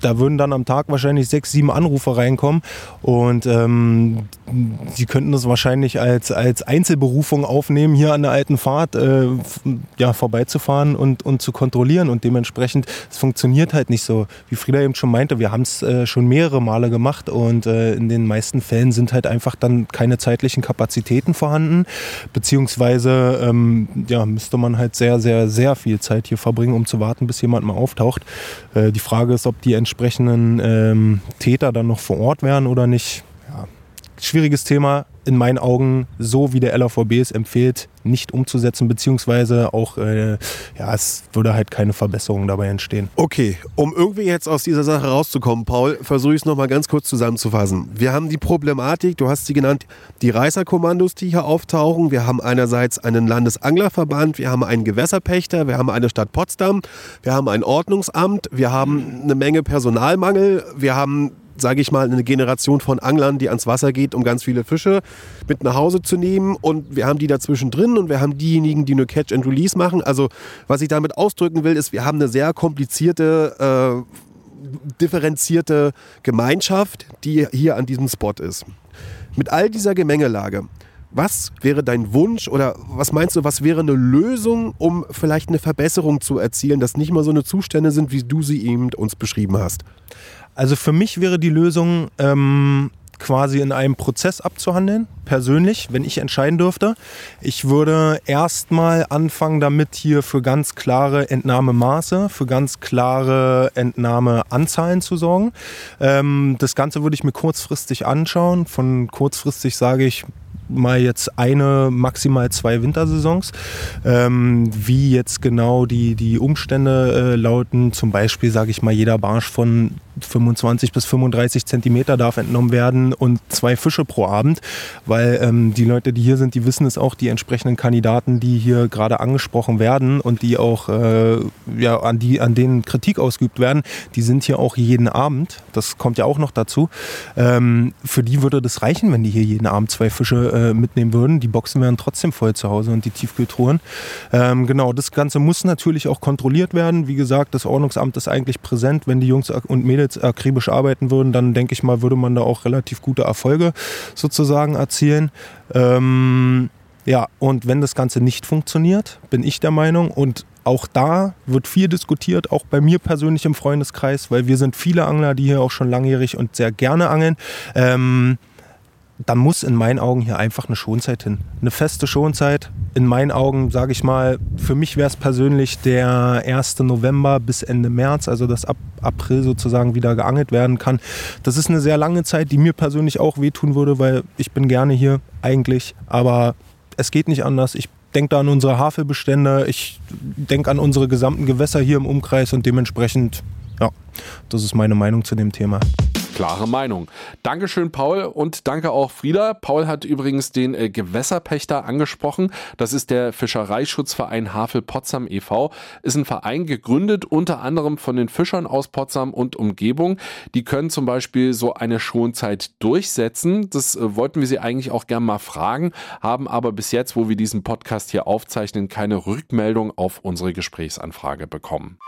da würden dann am Tag wahrscheinlich sechs, sieben Anrufe reinkommen und ähm, sie könnten das wahrscheinlich als, als Einzelberufung aufnehmen, hier an der alten Fahrt äh, ja, vorbeizufahren und, und zu kontrollieren und dementsprechend, es funktioniert halt nicht so. Wie Frieda eben schon meinte, wir haben es äh, schon mehrere Male gemacht und äh, in den meisten Fällen sind halt einfach dann keine zeitlichen Kapazitäten vorhanden, beziehungsweise ähm, ja, müsste man halt sehr, sehr, sehr viel Zeit hier verbringen, um zu warten, bis jemand mal auftaucht. Äh, die Frage ist, ob die entsprechenden ähm, Täter dann noch vor Ort wären oder nicht. Ja, schwieriges Thema in meinen Augen so, wie der LVB es empfiehlt, nicht umzusetzen, beziehungsweise auch, äh, ja, es würde halt keine Verbesserung dabei entstehen. Okay, um irgendwie jetzt aus dieser Sache rauszukommen, Paul, versuche ich es nochmal ganz kurz zusammenzufassen. Wir haben die Problematik, du hast sie genannt, die Reißerkommandos, die hier auftauchen. Wir haben einerseits einen Landesanglerverband, wir haben einen Gewässerpächter, wir haben eine Stadt Potsdam, wir haben ein Ordnungsamt, wir haben eine Menge Personalmangel, wir haben sage ich mal, eine Generation von Anglern, die ans Wasser geht, um ganz viele Fische mit nach Hause zu nehmen. Und wir haben die dazwischen drin und wir haben diejenigen, die nur Catch and Release machen. Also was ich damit ausdrücken will, ist, wir haben eine sehr komplizierte, äh, differenzierte Gemeinschaft, die hier an diesem Spot ist. Mit all dieser Gemengelage, was wäre dein Wunsch oder was meinst du, was wäre eine Lösung, um vielleicht eine Verbesserung zu erzielen, dass nicht mal so eine Zustände sind, wie du sie eben uns beschrieben hast? Also für mich wäre die Lösung ähm, quasi in einem Prozess abzuhandeln, persönlich, wenn ich entscheiden dürfte. Ich würde erstmal anfangen damit hier für ganz klare Entnahmemaße, für ganz klare Entnahmeanzahlen zu sorgen. Ähm, das Ganze würde ich mir kurzfristig anschauen. Von kurzfristig sage ich mal jetzt eine, maximal zwei Wintersaisons. Ähm, wie jetzt genau die, die Umstände äh, lauten, zum Beispiel sage ich mal, jeder Barsch von 25 bis 35 Zentimeter darf entnommen werden und zwei Fische pro Abend, weil ähm, die Leute, die hier sind, die wissen es auch, die entsprechenden Kandidaten, die hier gerade angesprochen werden und die auch äh, ja, an, die, an denen Kritik ausgeübt werden, die sind hier auch jeden Abend. Das kommt ja auch noch dazu. Ähm, für die würde das reichen, wenn die hier jeden Abend zwei Fische äh, mitnehmen würden. Die Boxen wären trotzdem voll zu Hause und die Tiefkühltruhen. Ähm, genau, das Ganze muss natürlich auch kontrolliert werden. Wie gesagt, das Ordnungsamt ist eigentlich präsent. Wenn die Jungs und Mädels akribisch arbeiten würden, dann denke ich mal, würde man da auch relativ gute Erfolge sozusagen erzielen. Ähm, ja, und wenn das Ganze nicht funktioniert, bin ich der Meinung, und auch da wird viel diskutiert, auch bei mir persönlich im Freundeskreis, weil wir sind viele Angler, die hier auch schon langjährig und sehr gerne angeln. Ähm, da muss in meinen Augen hier einfach eine Schonzeit hin. Eine feste Schonzeit. In meinen Augen, sage ich mal, für mich wäre es persönlich der 1. November bis Ende März, also dass ab April sozusagen wieder geangelt werden kann. Das ist eine sehr lange Zeit, die mir persönlich auch wehtun würde, weil ich bin gerne hier eigentlich, aber es geht nicht anders. Ich denke da an unsere Havelbestände, ich denke an unsere gesamten Gewässer hier im Umkreis und dementsprechend Ja, das ist meine Meinung zu dem Thema klare Meinung. Dankeschön, Paul, und danke auch Frieda. Paul hat übrigens den äh, Gewässerpächter angesprochen. Das ist der Fischereischutzverein Havel Potsdam e.V. Ist ein Verein gegründet unter anderem von den Fischern aus Potsdam und Umgebung. Die können zum Beispiel so eine Schonzeit durchsetzen. Das äh, wollten wir sie eigentlich auch gerne mal fragen, haben aber bis jetzt, wo wir diesen Podcast hier aufzeichnen, keine Rückmeldung auf unsere Gesprächsanfrage bekommen.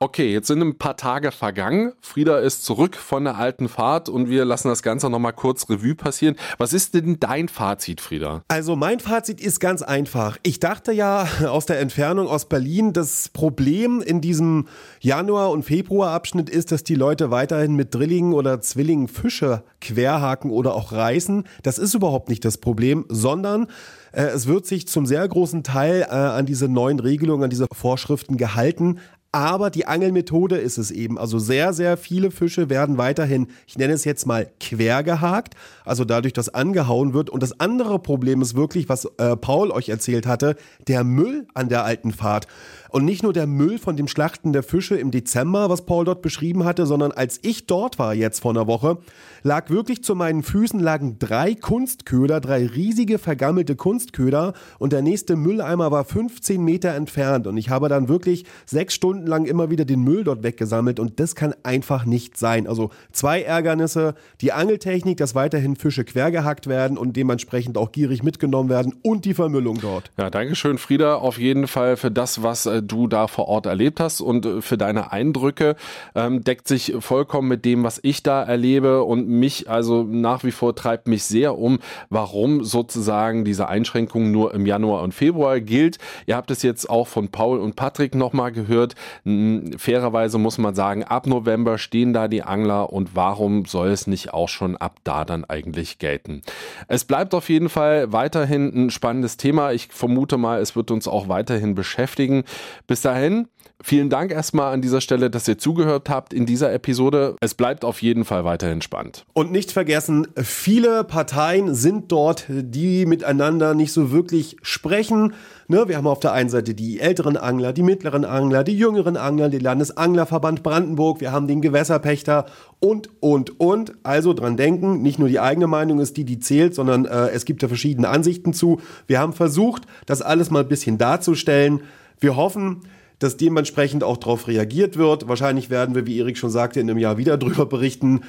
Okay, jetzt sind ein paar Tage vergangen. Frieda ist zurück von der alten Fahrt und wir lassen das Ganze nochmal kurz Revue passieren. Was ist denn dein Fazit, Frieda? Also mein Fazit ist ganz einfach. Ich dachte ja aus der Entfernung aus Berlin, das Problem in diesem Januar- und Februarabschnitt ist, dass die Leute weiterhin mit Drillingen oder Zwillingen Fische querhaken oder auch reißen. Das ist überhaupt nicht das Problem, sondern äh, es wird sich zum sehr großen Teil äh, an diese neuen Regelungen, an diese Vorschriften gehalten. Aber die Angelmethode ist es eben. Also sehr, sehr viele Fische werden weiterhin, ich nenne es jetzt mal quer gehakt, also dadurch, dass angehauen wird. Und das andere Problem ist wirklich, was äh, Paul euch erzählt hatte, der Müll an der alten Fahrt. Und nicht nur der Müll von dem Schlachten der Fische im Dezember, was Paul dort beschrieben hatte, sondern als ich dort war jetzt vor einer Woche, lag wirklich zu meinen Füßen lagen drei Kunstköder, drei riesige vergammelte Kunstköder und der nächste Mülleimer war 15 Meter entfernt und ich habe dann wirklich sechs Stunden lang immer wieder den Müll dort weggesammelt und das kann einfach nicht sein. Also zwei Ärgernisse, die Angeltechnik, dass weiterhin Fische quergehackt werden und dementsprechend auch gierig mitgenommen werden und die Vermüllung dort. Ja, danke schön Frieda, auf jeden Fall für das, was äh, du da vor Ort erlebt hast und äh, für deine Eindrücke. Ähm, deckt sich vollkommen mit dem, was ich da erlebe und mich also nach wie vor treibt mich sehr um, warum sozusagen diese Einschränkung nur im Januar und Februar gilt. Ihr habt es jetzt auch von Paul und Patrick nochmal gehört. Fairerweise muss man sagen, ab November stehen da die Angler und warum soll es nicht auch schon ab da dann eigentlich gelten? Es bleibt auf jeden Fall weiterhin ein spannendes Thema. Ich vermute mal, es wird uns auch weiterhin beschäftigen. Bis dahin, vielen Dank erstmal an dieser Stelle, dass ihr zugehört habt in dieser Episode. Es bleibt auf jeden Fall weiterhin spannend. Und nicht vergessen, viele Parteien sind dort, die miteinander nicht so wirklich sprechen. Ne, wir haben auf der einen Seite die älteren Angler, die mittleren Angler, die jüngeren Angler, den Landesanglerverband Brandenburg, wir haben den Gewässerpächter und, und, und. Also dran denken, nicht nur die eigene Meinung ist die, die zählt, sondern äh, es gibt da verschiedene Ansichten zu. Wir haben versucht, das alles mal ein bisschen darzustellen. Wir hoffen, dass dementsprechend auch darauf reagiert wird. Wahrscheinlich werden wir, wie Erik schon sagte, in einem Jahr wieder drüber berichten.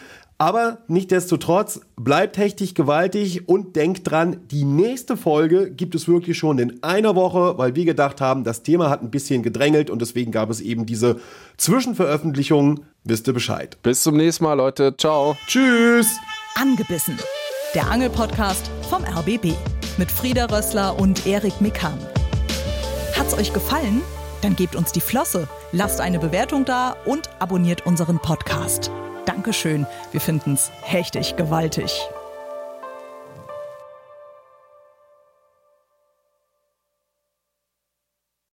Aber nichtdestotrotz, bleibt hechtig gewaltig und denkt dran, die nächste Folge gibt es wirklich schon in einer Woche, weil wir gedacht haben, das Thema hat ein bisschen gedrängelt und deswegen gab es eben diese Zwischenveröffentlichung. Wisst ihr Bescheid. Bis zum nächsten Mal, Leute. Ciao. Tschüss. Angebissen. Der Angelpodcast vom RBB mit Frieda Rössler und Erik Mikan. Hat's euch gefallen? Dann gebt uns die Flosse, lasst eine Bewertung da und abonniert unseren Podcast. Dankeschön, wir finden's hechtig gewaltig.